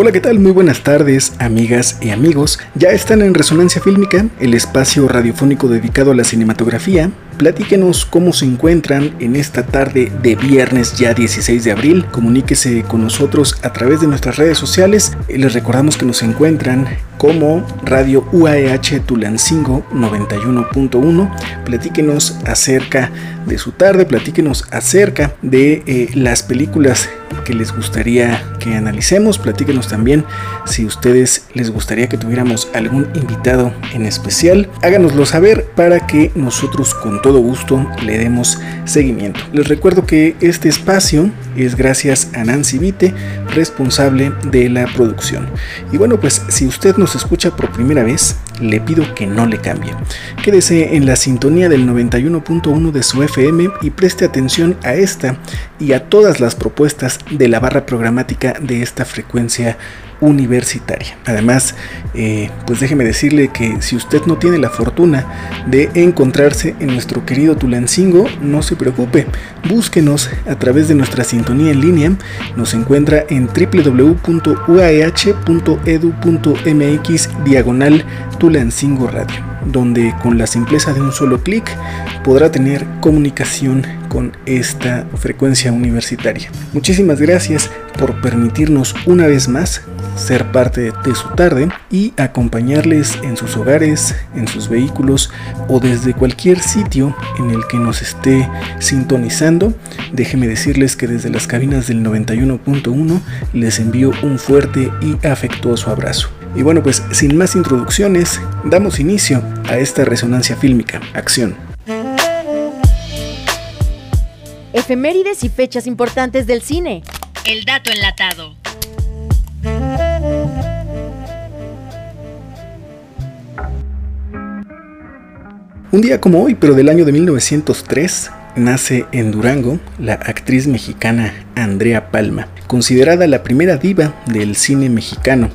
Hola, ¿qué tal? Muy buenas tardes, amigas y amigos. Ya están en Resonancia Fílmica, el espacio radiofónico dedicado a la cinematografía. Platíquenos cómo se encuentran en esta tarde de viernes ya 16 de abril. Comuníquese con nosotros a través de nuestras redes sociales. Les recordamos que nos encuentran como Radio UAEH Tulancingo 91.1. Platíquenos acerca de su tarde, platíquenos acerca de eh, las películas que les gustaría que analicemos. Platíquenos también si ustedes les gustaría que tuviéramos algún invitado en especial. Háganoslo saber para que nosotros con todo gusto le demos seguimiento. Les recuerdo que este espacio es gracias a Nancy Vite, responsable de la producción. Y bueno, pues si usted nos escucha por primera vez, le pido que no le cambie. Quédese en la sintonía del 91.1 de su FM y preste atención a esta y a todas las propuestas de la barra programática de esta frecuencia universitaria. Además, eh, pues déjeme decirle que si usted no tiene la fortuna de encontrarse en nuestro querido Tulancingo, no se preocupe, búsquenos a través de nuestra sintonía en línea, nos encuentra en www.uah.edu.mx diagonal Tulancingo Radio, donde con la simpleza de un solo clic podrá tener comunicación con esta frecuencia universitaria. Muchísimas gracias por permitirnos una vez más ser parte de su tarde y acompañarles en sus hogares, en sus vehículos o desde cualquier sitio en el que nos esté sintonizando. Déjenme decirles que desde las cabinas del 91.1 les envío un fuerte y afectuoso abrazo. Y bueno, pues sin más introducciones, damos inicio a esta resonancia fílmica. Acción. Efemérides y fechas importantes del cine. El dato enlatado. Un día como hoy, pero del año de 1903, nace en Durango la actriz mexicana Andrea Palma, considerada la primera diva del cine mexicano.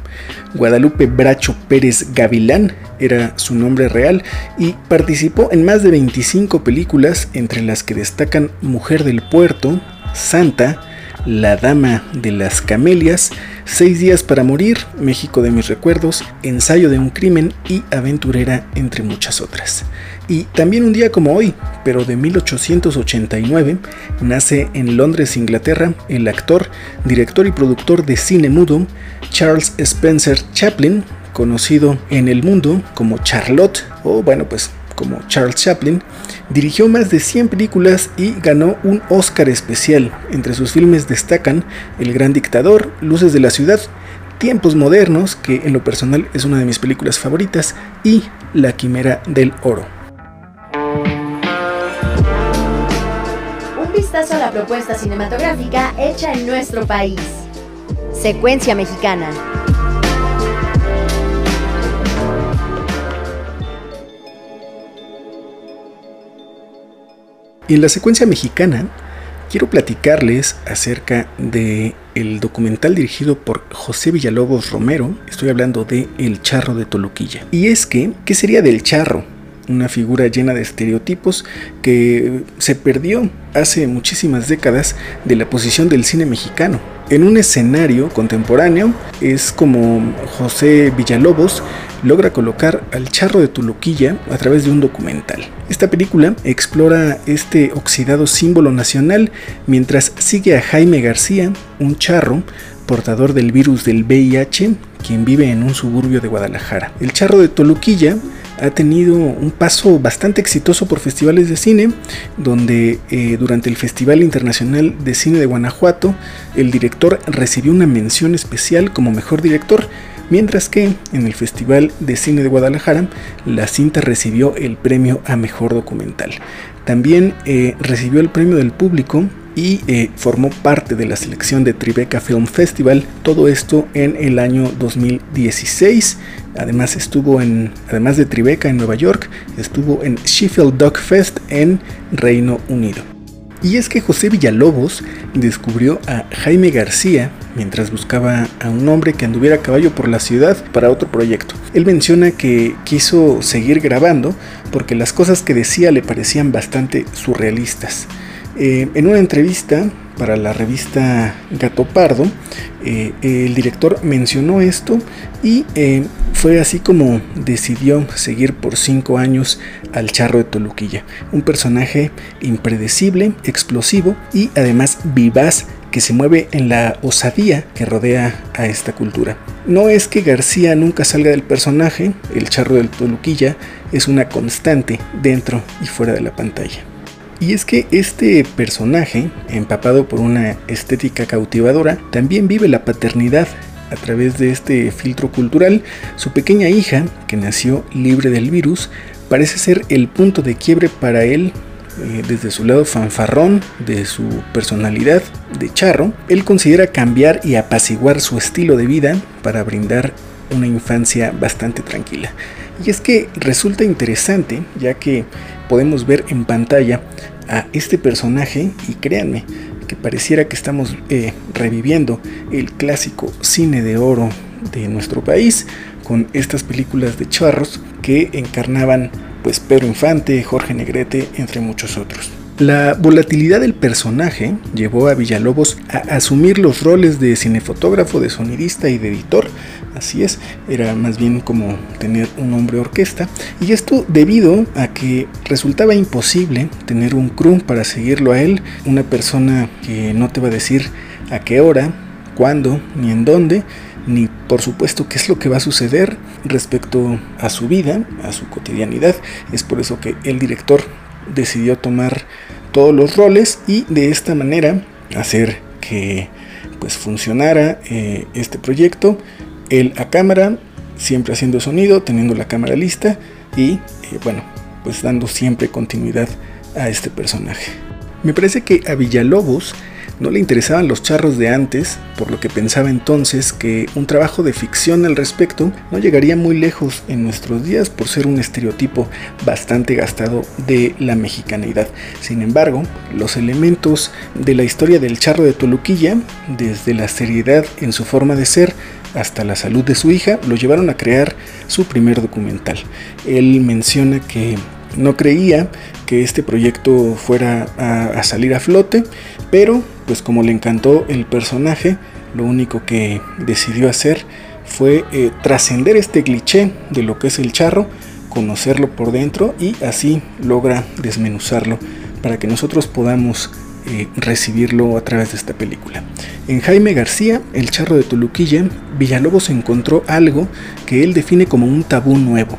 Guadalupe Bracho Pérez Gavilán era su nombre real y participó en más de 25 películas, entre las que destacan Mujer del Puerto, Santa, la Dama de las Camelias, Seis días para morir, México de mis recuerdos, Ensayo de un crimen y Aventurera, entre muchas otras. Y también un día como hoy, pero de 1889, nace en Londres, Inglaterra, el actor, director y productor de cine mudo Charles Spencer Chaplin, conocido en el mundo como Charlotte, o bueno, pues como Charles Chaplin, dirigió más de 100 películas y ganó un Oscar especial. Entre sus filmes destacan El Gran Dictador, Luces de la Ciudad, Tiempos Modernos, que en lo personal es una de mis películas favoritas, y La Quimera del Oro. Vistazo a la propuesta cinematográfica hecha en nuestro país. Secuencia mexicana. en la secuencia mexicana quiero platicarles acerca de el documental dirigido por José Villalobos Romero. Estoy hablando de El Charro de Toluquilla. Y es que, ¿qué sería del charro? Una figura llena de estereotipos que se perdió hace muchísimas décadas de la posición del cine mexicano. En un escenario contemporáneo es como José Villalobos logra colocar al charro de Tuluquilla a través de un documental. Esta película explora este oxidado símbolo nacional mientras sigue a Jaime García, un charro portador del virus del VIH, quien vive en un suburbio de Guadalajara. El charro de Toluquilla ha tenido un paso bastante exitoso por festivales de cine, donde eh, durante el Festival Internacional de Cine de Guanajuato, el director recibió una mención especial como mejor director, mientras que en el Festival de Cine de Guadalajara la cinta recibió el premio a Mejor Documental. También eh, recibió el premio del público y eh, formó parte de la selección de Tribeca Film Festival, todo esto en el año 2016. Además estuvo en, además de Tribeca en Nueva York, estuvo en Sheffield Dog Fest en Reino Unido. Y es que José Villalobos descubrió a Jaime García mientras buscaba a un hombre que anduviera a caballo por la ciudad para otro proyecto. Él menciona que quiso seguir grabando porque las cosas que decía le parecían bastante surrealistas. Eh, en una entrevista para la revista Gato Pardo, eh, el director mencionó esto y eh, fue así como decidió seguir por cinco años al Charro de Toluquilla, un personaje impredecible, explosivo y además vivaz que se mueve en la osadía que rodea a esta cultura. No es que García nunca salga del personaje, el Charro de Toluquilla es una constante dentro y fuera de la pantalla. Y es que este personaje, empapado por una estética cautivadora, también vive la paternidad a través de este filtro cultural. Su pequeña hija, que nació libre del virus, parece ser el punto de quiebre para él eh, desde su lado fanfarrón, de su personalidad de charro, él considera cambiar y apaciguar su estilo de vida para brindar una infancia bastante tranquila. Y es que resulta interesante, ya que podemos ver en pantalla a este personaje y créanme que pareciera que estamos eh, reviviendo el clásico cine de oro de nuestro país con estas películas de charros que encarnaban pues Pedro Infante, Jorge Negrete, entre muchos otros. La volatilidad del personaje llevó a Villalobos a asumir los roles de cinefotógrafo, de sonidista y de editor, Así es, era más bien como tener un hombre orquesta. Y esto debido a que resultaba imposible tener un crew para seguirlo a él, una persona que no te va a decir a qué hora, cuándo, ni en dónde, ni por supuesto qué es lo que va a suceder respecto a su vida, a su cotidianidad. Es por eso que el director decidió tomar todos los roles y de esta manera hacer que pues funcionara eh, este proyecto él a cámara, siempre haciendo sonido, teniendo la cámara lista y eh, bueno, pues dando siempre continuidad a este personaje. Me parece que a Villalobos no le interesaban los charros de antes, por lo que pensaba entonces que un trabajo de ficción al respecto no llegaría muy lejos en nuestros días por ser un estereotipo bastante gastado de la mexicanidad. Sin embargo, los elementos de la historia del charro de Toluquilla, desde la seriedad en su forma de ser, hasta la salud de su hija, lo llevaron a crear su primer documental. Él menciona que no creía que este proyecto fuera a, salir a flote, pero pues como le encantó el personaje, lo único que decidió hacer fue eh, trascender este cliché de lo que es el charro, conocerlo por dentro y así logra desmenuzarlo para que nosotros podamos eh, recibirlo a través de esta película. En Jaime García, El Charro de Toluquilla, Villalobos encontró algo que él define como un tabú nuevo.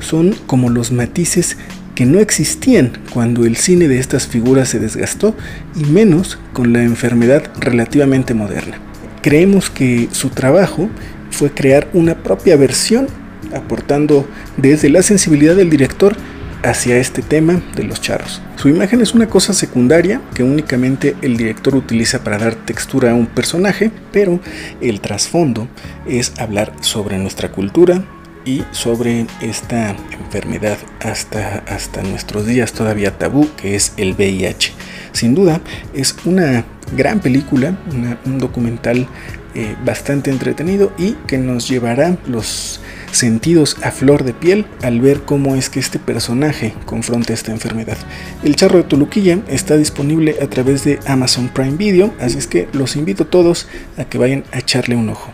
Son como los matices que no existían cuando el cine de estas figuras se desgastó y menos con la enfermedad relativamente moderna. Creemos que su trabajo fue crear una propia versión aportando desde la sensibilidad del director hacia este tema de los charros. Su imagen es una cosa secundaria que únicamente el director utiliza para dar textura a un personaje, pero el trasfondo es hablar sobre nuestra cultura y sobre esta enfermedad hasta, hasta nuestros días todavía tabú que es el VIH. Sin duda es una gran película, un documental eh, bastante entretenido y que nos llevará los sentidos a flor de piel al ver cómo es que este personaje confronta esta enfermedad. El charro de Toluquilla está disponible a través de Amazon Prime Video, así es que los invito a todos a que vayan a echarle un ojo.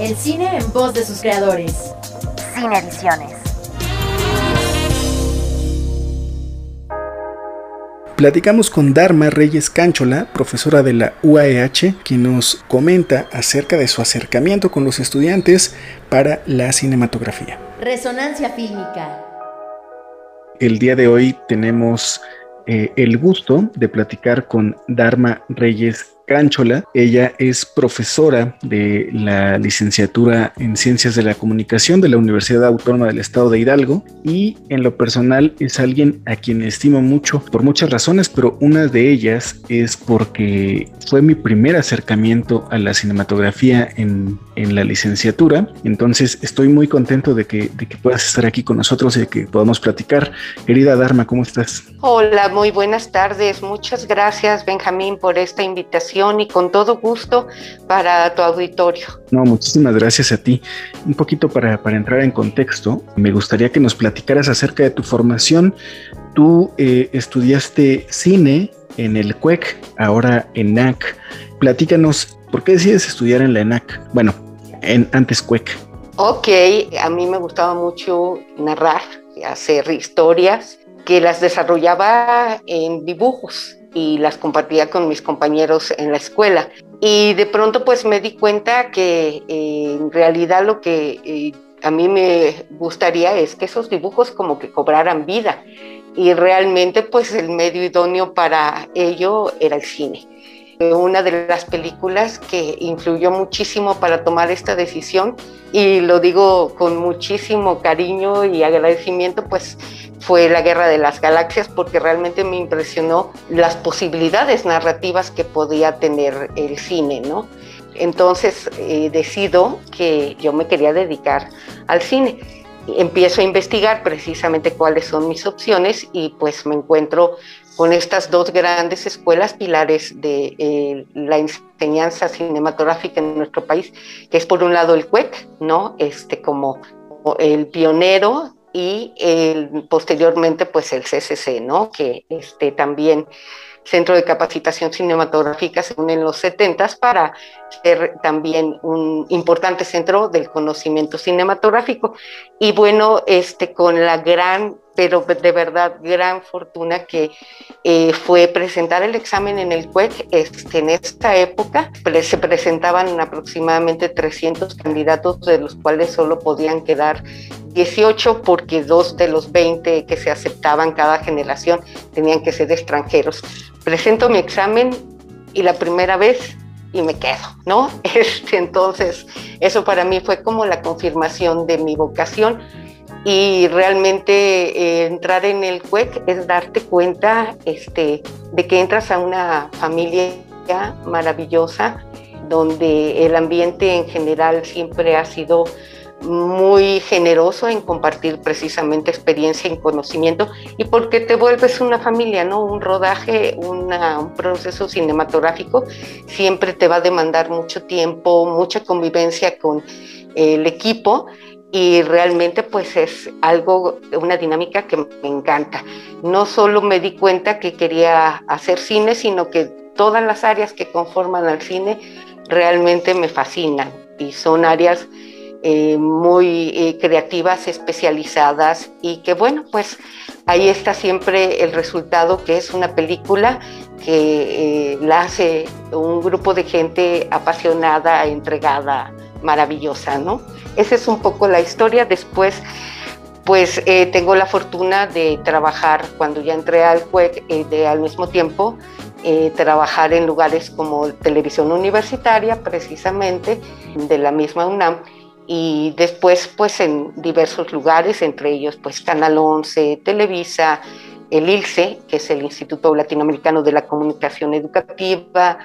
El cine en voz de sus creadores. Cine Ediciones. Platicamos con Dharma Reyes Cánchola, profesora de la UAEH, quien nos comenta acerca de su acercamiento con los estudiantes para la cinematografía. Resonancia fílmica. El día de hoy tenemos eh, el gusto de platicar con Dharma Reyes Cánchola. Ella es profesora de la licenciatura en Ciencias de la Comunicación de la Universidad Autónoma del Estado de Hidalgo y en lo personal es alguien a quien estimo mucho por muchas razones, pero una de ellas es porque fue mi primer acercamiento a la cinematografía en, en la licenciatura. Entonces estoy muy contento de que, de que puedas estar aquí con nosotros y de que podamos platicar. Querida Dharma, ¿cómo estás? Hola, muy buenas tardes. Muchas gracias, Benjamín, por esta invitación y con todo gusto para tu auditorio. No, muchísimas gracias a ti. Un poquito para, para entrar en contexto, me gustaría que nos platicaras acerca de tu formación. Tú eh, estudiaste cine en el CUEC, ahora en NAC. Platícanos, ¿por qué decides estudiar en la ENAC? Bueno, en antes CUEC. Ok, a mí me gustaba mucho narrar, hacer historias que las desarrollaba en dibujos y las compartía con mis compañeros en la escuela. Y de pronto pues me di cuenta que eh, en realidad lo que eh, a mí me gustaría es que esos dibujos como que cobraran vida y realmente pues el medio idóneo para ello era el cine. Una de las películas que influyó muchísimo para tomar esta decisión y lo digo con muchísimo cariño y agradecimiento pues fue La Guerra de las Galaxias porque realmente me impresionó las posibilidades narrativas que podía tener el cine, ¿no? Entonces eh, decido que yo me quería dedicar al cine. Empiezo a investigar precisamente cuáles son mis opciones y pues me encuentro con estas dos grandes escuelas pilares de eh, la enseñanza cinematográfica en nuestro país, que es por un lado el CUEC, ¿no? Este como el pionero y el, posteriormente pues el CCC, ¿no? Que este también Centro de Capacitación Cinematográfica según en los 70 para ser también un importante centro del conocimiento cinematográfico. Y bueno, este, con la gran, pero de verdad gran fortuna que eh, fue presentar el examen en el CUEC, este, en esta época se presentaban aproximadamente 300 candidatos, de los cuales solo podían quedar 18 porque dos de los 20 que se aceptaban cada generación tenían que ser extranjeros. Presento mi examen y la primera vez y me quedo, ¿no? Este, entonces, eso para mí fue como la confirmación de mi vocación y realmente eh, entrar en el CUEC es darte cuenta este, de que entras a una familia maravillosa donde el ambiente en general siempre ha sido muy generoso en compartir precisamente experiencia y conocimiento y porque te vuelves una familia, ¿no? Un rodaje, un proceso cinematográfico siempre te va a demandar mucho tiempo, mucha convivencia con el equipo y realmente pues es algo, una dinámica que me encanta. No solo me di cuenta que quería hacer cine, sino que todas las áreas que conforman al cine realmente me fascinan y son áreas eh, muy eh, creativas, especializadas y que bueno, pues ahí está siempre el resultado que es una película que eh, la hace un grupo de gente apasionada, entregada, maravillosa, ¿no? Esa es un poco la historia. Después, pues tengo la fortuna de trabajar cuando ya entré al CUEC, de al mismo tiempo trabajar en lugares como televisión universitaria, precisamente, de la misma UNAM, y después pues en diversos lugares, entre ellos pues Canal 11, Televisa, el ILCE, que es el Instituto Latinoamericano de la Comunicación Educativa,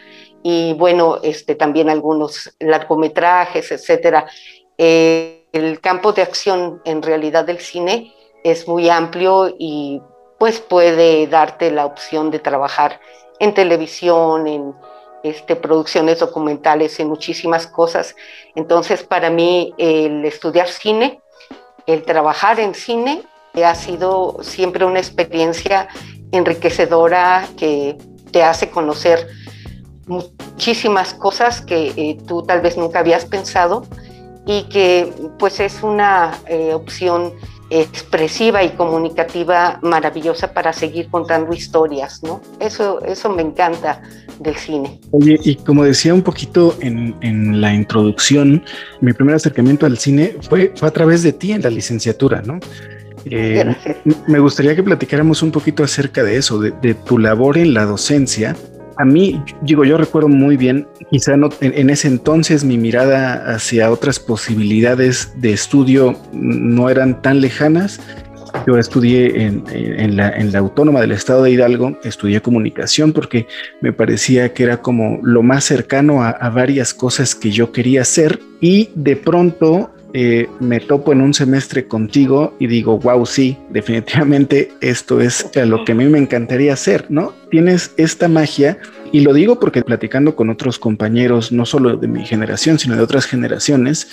y bueno, este, también algunos largometrajes, etcétera. Eh, el campo de acción en realidad del cine es muy amplio y pues puede darte la opción de trabajar en televisión, en este, producciones documentales y muchísimas cosas. Entonces, para mí, el estudiar cine, el trabajar en cine, ha sido siempre una experiencia enriquecedora que te hace conocer muchísimas cosas que eh, tú tal vez nunca habías pensado y que pues es una eh, opción expresiva y comunicativa maravillosa para seguir contando historias, ¿no? Eso, eso me encanta del cine. Oye, y como decía un poquito en, en la introducción, mi primer acercamiento al cine fue, fue a través de ti en la licenciatura, ¿no? Eh, me gustaría que platicáramos un poquito acerca de eso, de, de, tu labor en la docencia a mí, digo, yo recuerdo muy bien, quizá en, ese entonces mi mirada hacia otras posibilidades de estudio no eran tan lejanas. Yo estudié en, la, Autónoma del Estado de Hidalgo, estudié comunicación porque me parecía que era como lo más cercano a varias cosas que yo quería hacer y de pronto eh, me topo en un semestre contigo y digo, wow, sí, definitivamente esto es lo que a mí me encantaría hacer, ¿no? Tienes esta magia y lo digo porque platicando con otros compañeros, no solo de mi generación, sino de otras generaciones,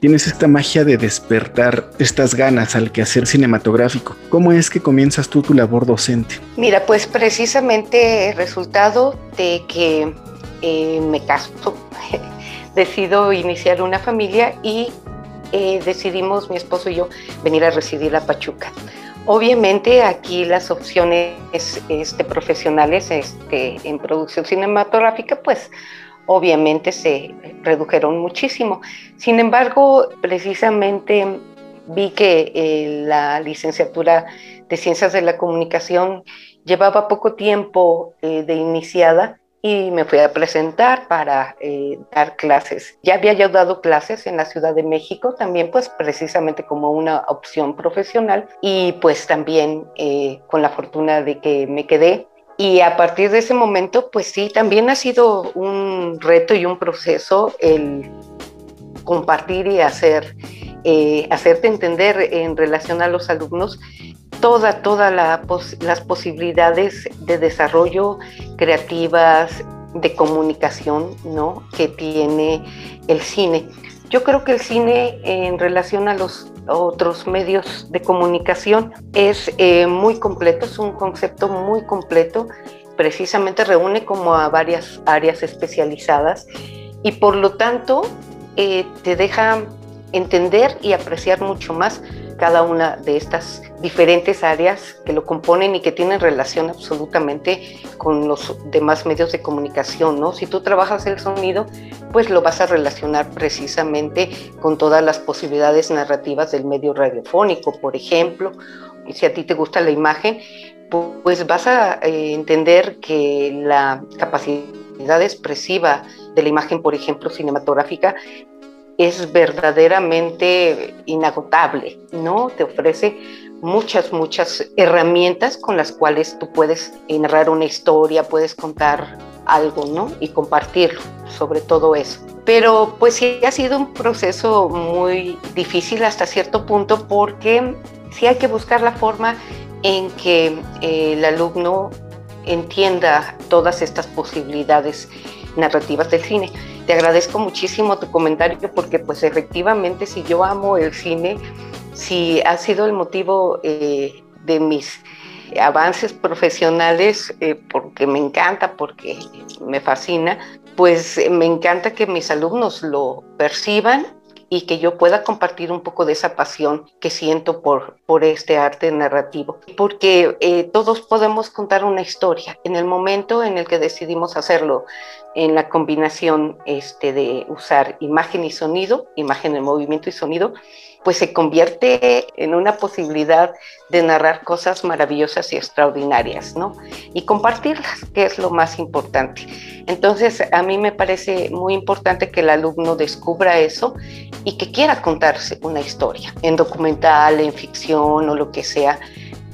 tienes esta magia de despertar estas ganas al quehacer cinematográfico. ¿Cómo es que comienzas tú tu labor docente? Mira, pues precisamente el resultado de que eh, me caso, decido iniciar una familia y eh, decidimos mi esposo y yo venir a residir a Pachuca. Obviamente aquí las opciones este, profesionales este, en producción cinematográfica, pues obviamente se redujeron muchísimo. Sin embargo, precisamente vi que eh, la licenciatura de Ciencias de la Comunicación llevaba poco tiempo eh, de iniciada y me fui a presentar para eh, dar clases. Ya había yo dado clases en la Ciudad de México, también pues precisamente como una opción profesional y pues también eh, con la fortuna de que me quedé. Y a partir de ese momento, pues sí, también ha sido un reto y un proceso el compartir y hacer, eh, hacerte entender en relación a los alumnos todas toda las posibilidades de desarrollo creativas, de comunicación, ¿no? Que tiene el cine. Yo creo que el cine en relación a los otros medios de comunicación es eh, muy completo, es un concepto muy completo, precisamente reúne como a varias áreas especializadas y por lo tanto eh, te deja entender y apreciar mucho más cada una de estas diferentes áreas que lo componen y que tienen relación absolutamente con los demás medios de comunicación, ¿no? Si tú trabajas el sonido, pues lo vas a relacionar precisamente con todas las posibilidades narrativas del medio radiofónico, por ejemplo, y si a ti te gusta la imagen, pues vas a eh, entender que la capacidad expresiva de la imagen, por ejemplo, cinematográfica, es verdaderamente inagotable, ¿no? Te ofrece muchas, muchas herramientas con las cuales tú puedes narrar una historia, puedes contar algo, ¿no? Y compartirlo, sobre todo eso. Pero pues sí ha sido un proceso muy difícil hasta cierto punto porque sí hay que buscar la forma en que eh, el alumno entienda todas estas posibilidades narrativas del cine. Te agradezco muchísimo tu comentario porque pues efectivamente si yo amo el cine, si ha sido el motivo eh, de mis avances profesionales, eh, porque me encanta, porque me fascina, pues me encanta que mis alumnos lo perciban y que yo pueda compartir un poco de esa pasión que siento por, por este arte narrativo. Porque eh, todos podemos contar una historia. En el momento en el que decidimos hacerlo, en la combinación este, de usar imagen y sonido, imagen en movimiento y sonido, pues se convierte en una posibilidad de narrar cosas maravillosas y extraordinarias, ¿no? Y compartirlas, que es lo más importante. Entonces, a mí me parece muy importante que el alumno descubra eso y que quiera contarse una historia, en documental, en ficción o lo que sea,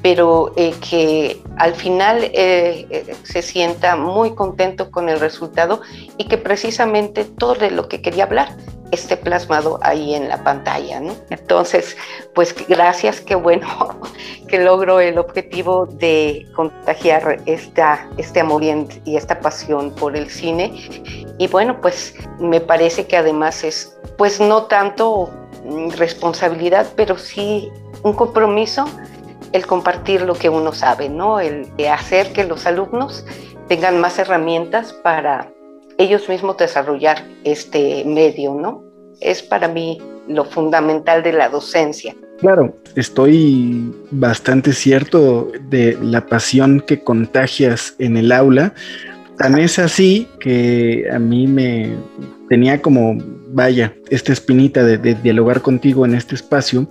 pero eh, que al final eh, eh, se sienta muy contento con el resultado y que precisamente todo de lo que quería hablar esté plasmado ahí en la pantalla, ¿no? Entonces, pues gracias, qué bueno que logro el objetivo de contagiar esta, este amor y esta pasión por el cine. Y bueno, pues me parece que además es, pues no tanto responsabilidad, pero sí un compromiso el compartir lo que uno sabe, ¿no? El de hacer que los alumnos tengan más herramientas para ellos mismos desarrollar este medio, ¿no? Es para mí lo fundamental de la docencia. Claro, estoy bastante cierto de la pasión que contagias en el aula. Tan es así que a mí me tenía como, vaya, esta espinita de dialogar contigo en este espacio,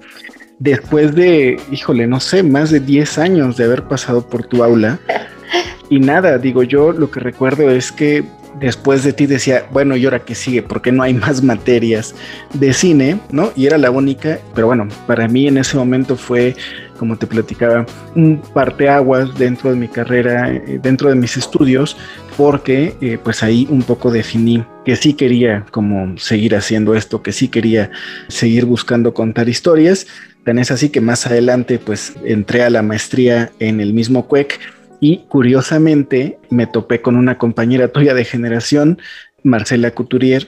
después de, híjole, no sé, más de 10 años de haber pasado por tu aula, y nada, digo yo, lo que recuerdo es que después de ti decía, bueno, ¿y ahora qué sigue? Porque no hay más materias de cine, ¿no? Y era la única, pero bueno, para mí en ese momento fue, como te platicaba, un parteaguas dentro de mi carrera, eh, dentro de mis estudios, porque eh, pues ahí un poco definí que sí quería como seguir haciendo esto, que sí quería seguir buscando contar historias. Tan es así que más adelante pues entré a la maestría en el mismo CUEC y curiosamente me topé con una compañera tuya de generación, Marcela Couturier,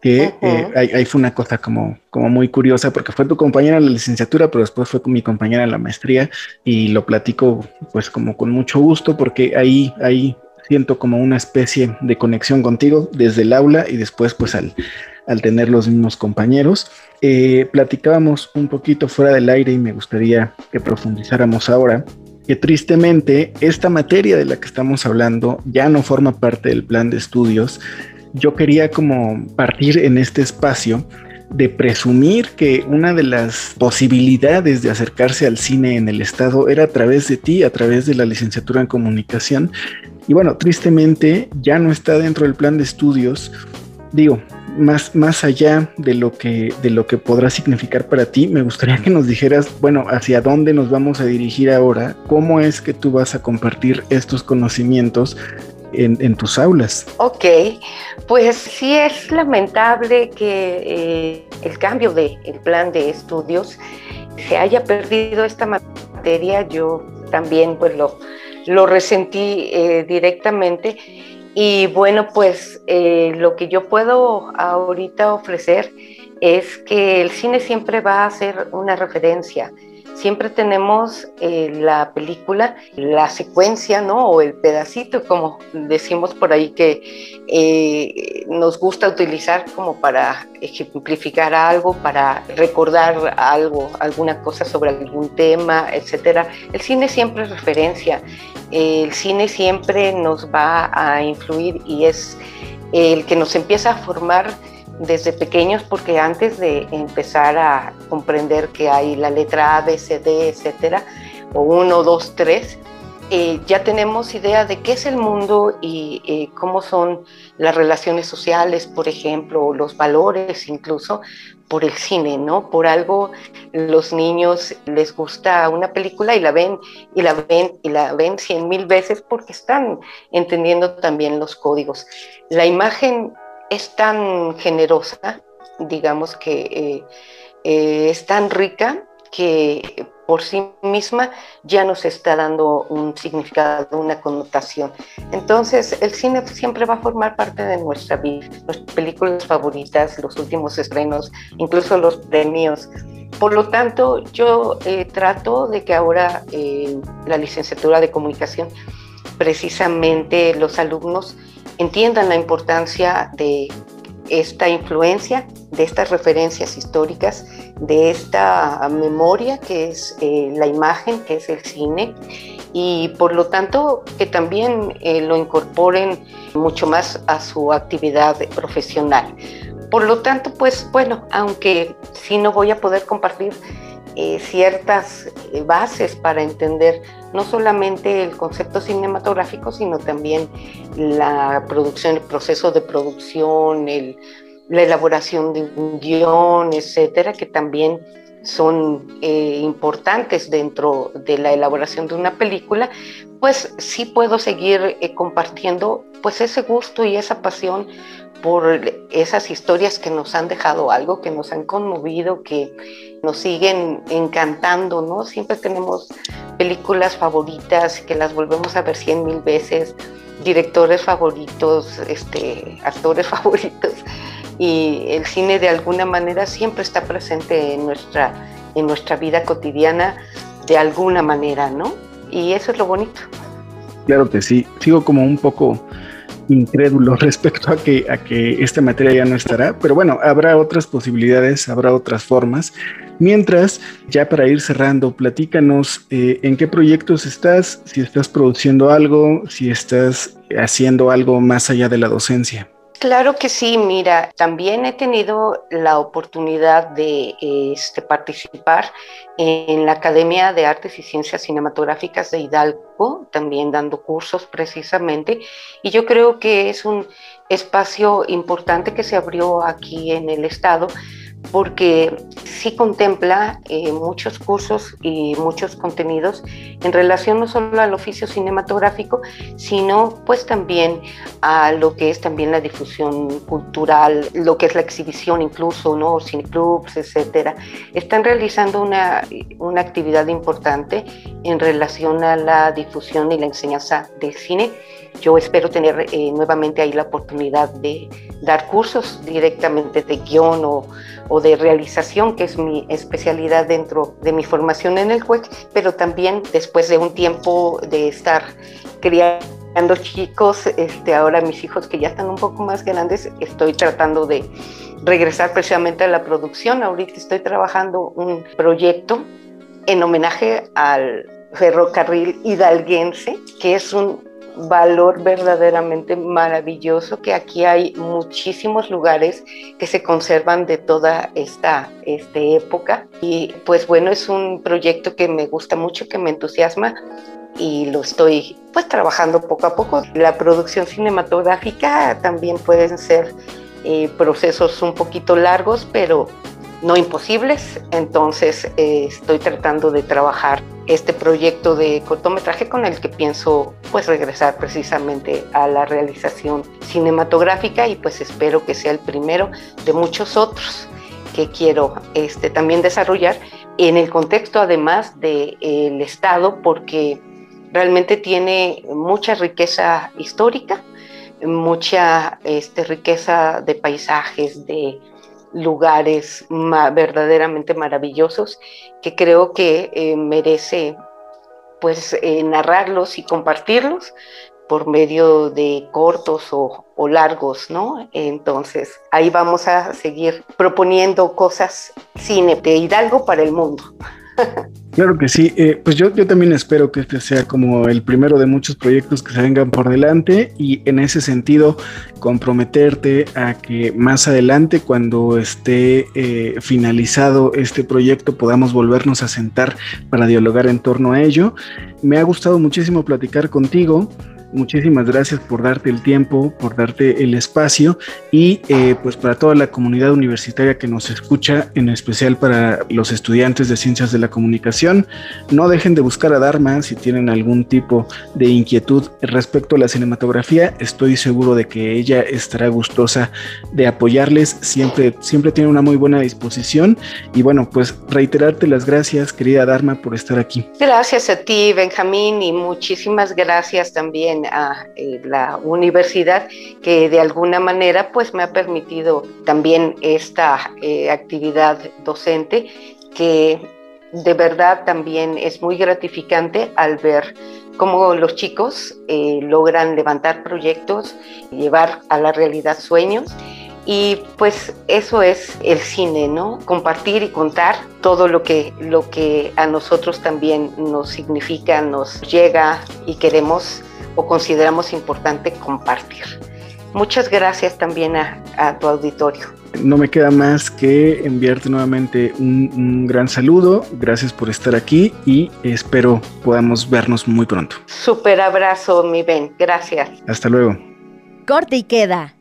que eh, ahí, fue una cosa como, como muy curiosa porque fue tu compañera en la licenciatura, pero después fue mi compañera en la maestría y lo platico pues como con mucho gusto porque ahí, ahí siento como una especie de conexión contigo desde el aula y después pues al, al tener los mismos compañeros. Eh, platicábamos un poquito fuera del aire y me gustaría que profundizáramos ahora que tristemente esta materia de la que estamos hablando ya no forma parte del plan de estudios. Yo quería como partir en este espacio de presumir que una de las posibilidades de acercarse al cine en el estado era a través de ti, a través de la licenciatura en comunicación. Y bueno, tristemente ya no está dentro del plan de estudios. Digo, más, más allá de lo, que, de lo que podrá significar para ti, me gustaría que nos dijeras, bueno, hacia dónde nos vamos a dirigir ahora, cómo es que tú vas a compartir estos conocimientos en, tus aulas. Ok, pues sí es lamentable que eh, el cambio del el plan de estudios se haya perdido esta materia. Yo también pues lo, lo resentí eh, directamente y bueno, pues eh, lo que yo puedo ahorita ofrecer es que el cine siempre va a ser una referencia. Siempre tenemos eh, la película, la secuencia, ¿no? O el pedacito, como decimos por ahí, que eh, nos gusta utilizar como para ejemplificar algo, para recordar algo, alguna cosa sobre algún tema, etc. El cine siempre es referencia el cine siempre nos va a influir y es el que nos empieza a formar desde pequeños porque antes de empezar a comprender que hay la letra A, B, C, D, etcétera, o 1, 2, 3, ya tenemos idea de qué es el mundo y eh, cómo son las relaciones sociales, por ejemplo, los valores incluso, por el cine, ¿no? Por algo los niños les gusta una película y la ven y la ven y la ven cien mil veces porque están entendiendo también los códigos. La imagen es tan generosa, digamos que eh, eh, es tan rica que por sí misma ya nos está dando un significado, una connotación. Entonces, el cine siempre va a formar parte de nuestra vida, nuestras películas favoritas, los últimos estrenos, incluso los premios. Por lo tanto, yo eh, trato de que ahora eh, la licenciatura de comunicación, precisamente los alumnos entiendan la importancia de esta influencia, de estas referencias históricas, de esta memoria que es eh, la imagen, que es el cine, y por lo tanto que también eh, lo incorporen mucho más a su actividad profesional. Por lo tanto, pues bueno, aunque sí no voy a poder compartir eh, ciertas bases para entender no solamente el concepto cinematográfico, sino también la producción, el proceso de producción, el la elaboración de un guion, etcétera, que también son eh, importantes dentro de la elaboración de una película, pues sí puedo seguir eh, compartiendo pues ese gusto y esa pasión por esas historias que nos han dejado algo, que nos han conmovido, que nos siguen encantando, ¿no? Siempre tenemos películas favoritas que las volvemos a ver cien mil veces, directores favoritos, este, actores favoritos y el cine de alguna manera siempre está presente en nuestra, en nuestra vida cotidiana de alguna manera, ¿no? Y eso es lo bonito. Claro que sí, sigo como un poco incrédulo respecto a que, a que esta materia ya no estará, pero bueno, habrá otras posibilidades, habrá otras formas. Mientras, ya para ir cerrando, platícanos eh, en qué proyectos estás, si estás produciendo algo, si estás haciendo algo más allá de la docencia. Claro que sí, mira, también he tenido la oportunidad de este, participar en la Academia de Artes y Ciencias Cinematográficas de Hidalgo, también dando cursos precisamente, y yo creo que es un espacio importante que se abrió aquí en el estado porque sí contempla eh, muchos cursos y muchos contenidos en relación no solo al oficio cinematográfico, sino pues también a lo que es también la difusión cultural, lo que es la exhibición incluso, ¿no? Cineclubs, etcétera. Están realizando una, una actividad importante en relación a la difusión y la enseñanza de cine. Yo espero tener eh, nuevamente ahí la oportunidad de dar cursos directamente de guion o o de realización, que es mi especialidad dentro de mi formación en el juez, pero también después de un tiempo de estar criando chicos, este, ahora mis hijos que ya están un poco más grandes, estoy tratando de regresar precisamente a la producción. Ahorita estoy trabajando un proyecto en homenaje al ferrocarril hidalguense, que es un valor verdaderamente maravilloso, que aquí hay muchísimos lugares que se conservan de toda esta este época. Y pues bueno, es un proyecto que me gusta mucho, que me entusiasma y lo estoy pues trabajando poco a poco. La producción cinematográfica también pueden ser eh, procesos un poquito largos, pero no imposibles. Entonces eh, estoy tratando de trabajar este proyecto de cortometraje con el que pienso pues regresar precisamente a la realización cinematográfica y pues espero que sea el primero de muchos otros que quiero este, también desarrollar en el contexto además del el Estado porque realmente tiene mucha riqueza histórica, mucha este, riqueza de paisajes, de lugares verdaderamente maravillosos que creo que eh, merece pues eh, narrarlos y compartirlos por medio de cortos o, o, largos, ¿no? Entonces, ahí vamos a seguir proponiendo cosas cine de Hidalgo para el mundo. Claro que sí, eh, pues yo, yo también espero que este sea como el primero de muchos proyectos que se vengan por delante y en ese sentido comprometerte a que más adelante cuando esté eh, finalizado este proyecto podamos volvernos a sentar para dialogar en torno a ello. Me ha gustado muchísimo platicar contigo muchísimas gracias por darte el tiempo, por darte el espacio y eh, pues para toda la comunidad universitaria que nos escucha, en especial para los estudiantes de ciencias de la comunicación, no dejen de buscar a Dharma si tienen algún tipo de inquietud respecto a la cinematografía. Estoy seguro de que ella estará gustosa de apoyarles, siempre, siempre tiene una muy buena disposición y bueno, pues reiterarte las gracias, querida Dharma, por estar aquí. Gracias a ti, Benjamín, y muchísimas gracias también a eh, la universidad que de alguna manera pues me ha permitido también esta eh, actividad docente que de verdad también es muy gratificante al ver cómo los chicos eh, logran levantar proyectos, llevar a la realidad sueños. Y pues eso es el cine, ¿no? Compartir y contar todo lo que, lo que a nosotros también nos significa, nos llega y queremos o consideramos importante compartir. Muchas gracias también a, tu auditorio. No me queda más que enviarte nuevamente un, un, gran saludo. Gracias por estar aquí y espero podamos vernos muy pronto. Super abrazo, mi Ben. Gracias. Hasta luego. Corte y queda.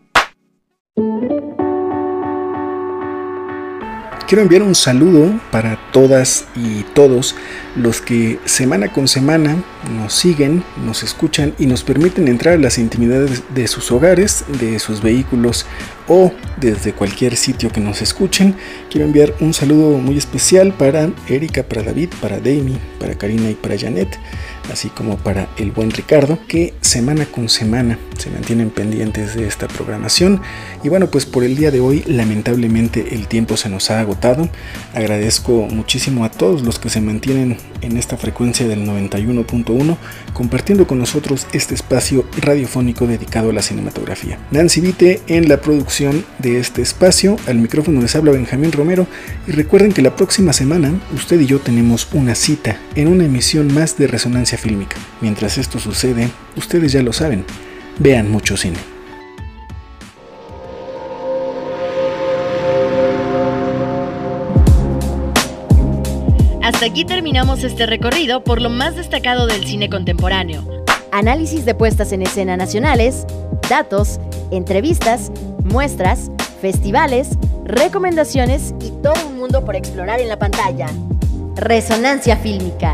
Quiero enviar un saludo para todas y todos los que semana con semana nos siguen, nos escuchan y nos permiten entrar a las intimidades de sus hogares, de sus vehículos o desde cualquier sitio que nos escuchen. Quiero enviar un saludo muy especial para Erika, para David, para Dami, para Karina y para Janet así como para el buen Ricardo, que semana con semana se mantienen pendientes de esta programación. Y bueno, pues por el día de hoy lamentablemente el tiempo se nos ha agotado. Agradezco muchísimo a todos los que se mantienen en esta frecuencia del 91.1 compartiendo con nosotros este espacio radiofónico dedicado a la cinematografía. Nancy Vite en la producción de este espacio, al micrófono les habla Benjamín Romero y recuerden que la próxima semana usted y yo tenemos una cita en una emisión más de Resonancia fílmica. Mientras esto sucede, ustedes ya lo saben, vean mucho cine. Hasta aquí terminamos este recorrido por lo más destacado del cine contemporáneo. Análisis de puestas en escena nacionales, datos, entrevistas, muestras, festivales, recomendaciones y todo un mundo por explorar en la pantalla. Resonancia fílmica.